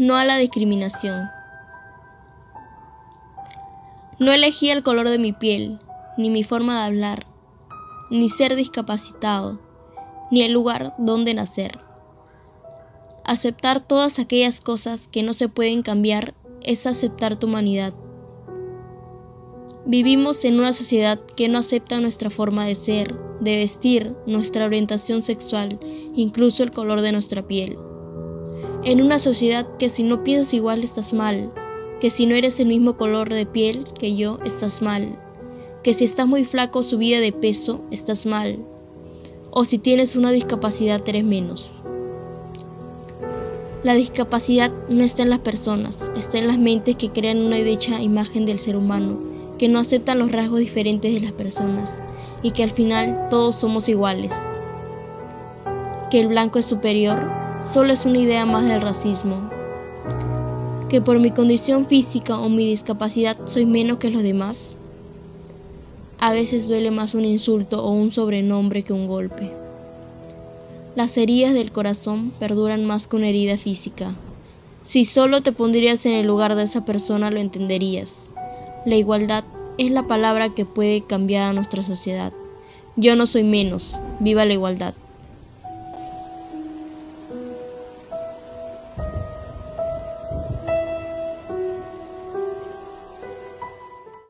no a la discriminación. No elegí el color de mi piel, ni mi forma de hablar, ni ser discapacitado, ni el lugar donde nacer. Aceptar todas aquellas cosas que no se pueden cambiar es aceptar tu humanidad. Vivimos en una sociedad que no acepta nuestra forma de ser, de vestir, nuestra orientación sexual, incluso el color de nuestra piel en una sociedad que si no piensas igual estás mal, que si no eres el mismo color de piel que yo estás mal, que si estás muy flaco o subida de peso estás mal, o si tienes una discapacidad eres menos. La discapacidad no está en las personas, está en las mentes que crean una dicha imagen del ser humano, que no aceptan los rasgos diferentes de las personas y que al final todos somos iguales. Que el blanco es superior solo es una idea más del racismo. Que por mi condición física o mi discapacidad soy menos que los demás. A veces duele más un insulto o un sobrenombre que un golpe. Las heridas del corazón perduran más que una herida física. Si solo te pondrías en el lugar de esa persona lo entenderías. La igualdad es la palabra que puede cambiar a nuestra sociedad. Yo no soy menos. Viva la igualdad.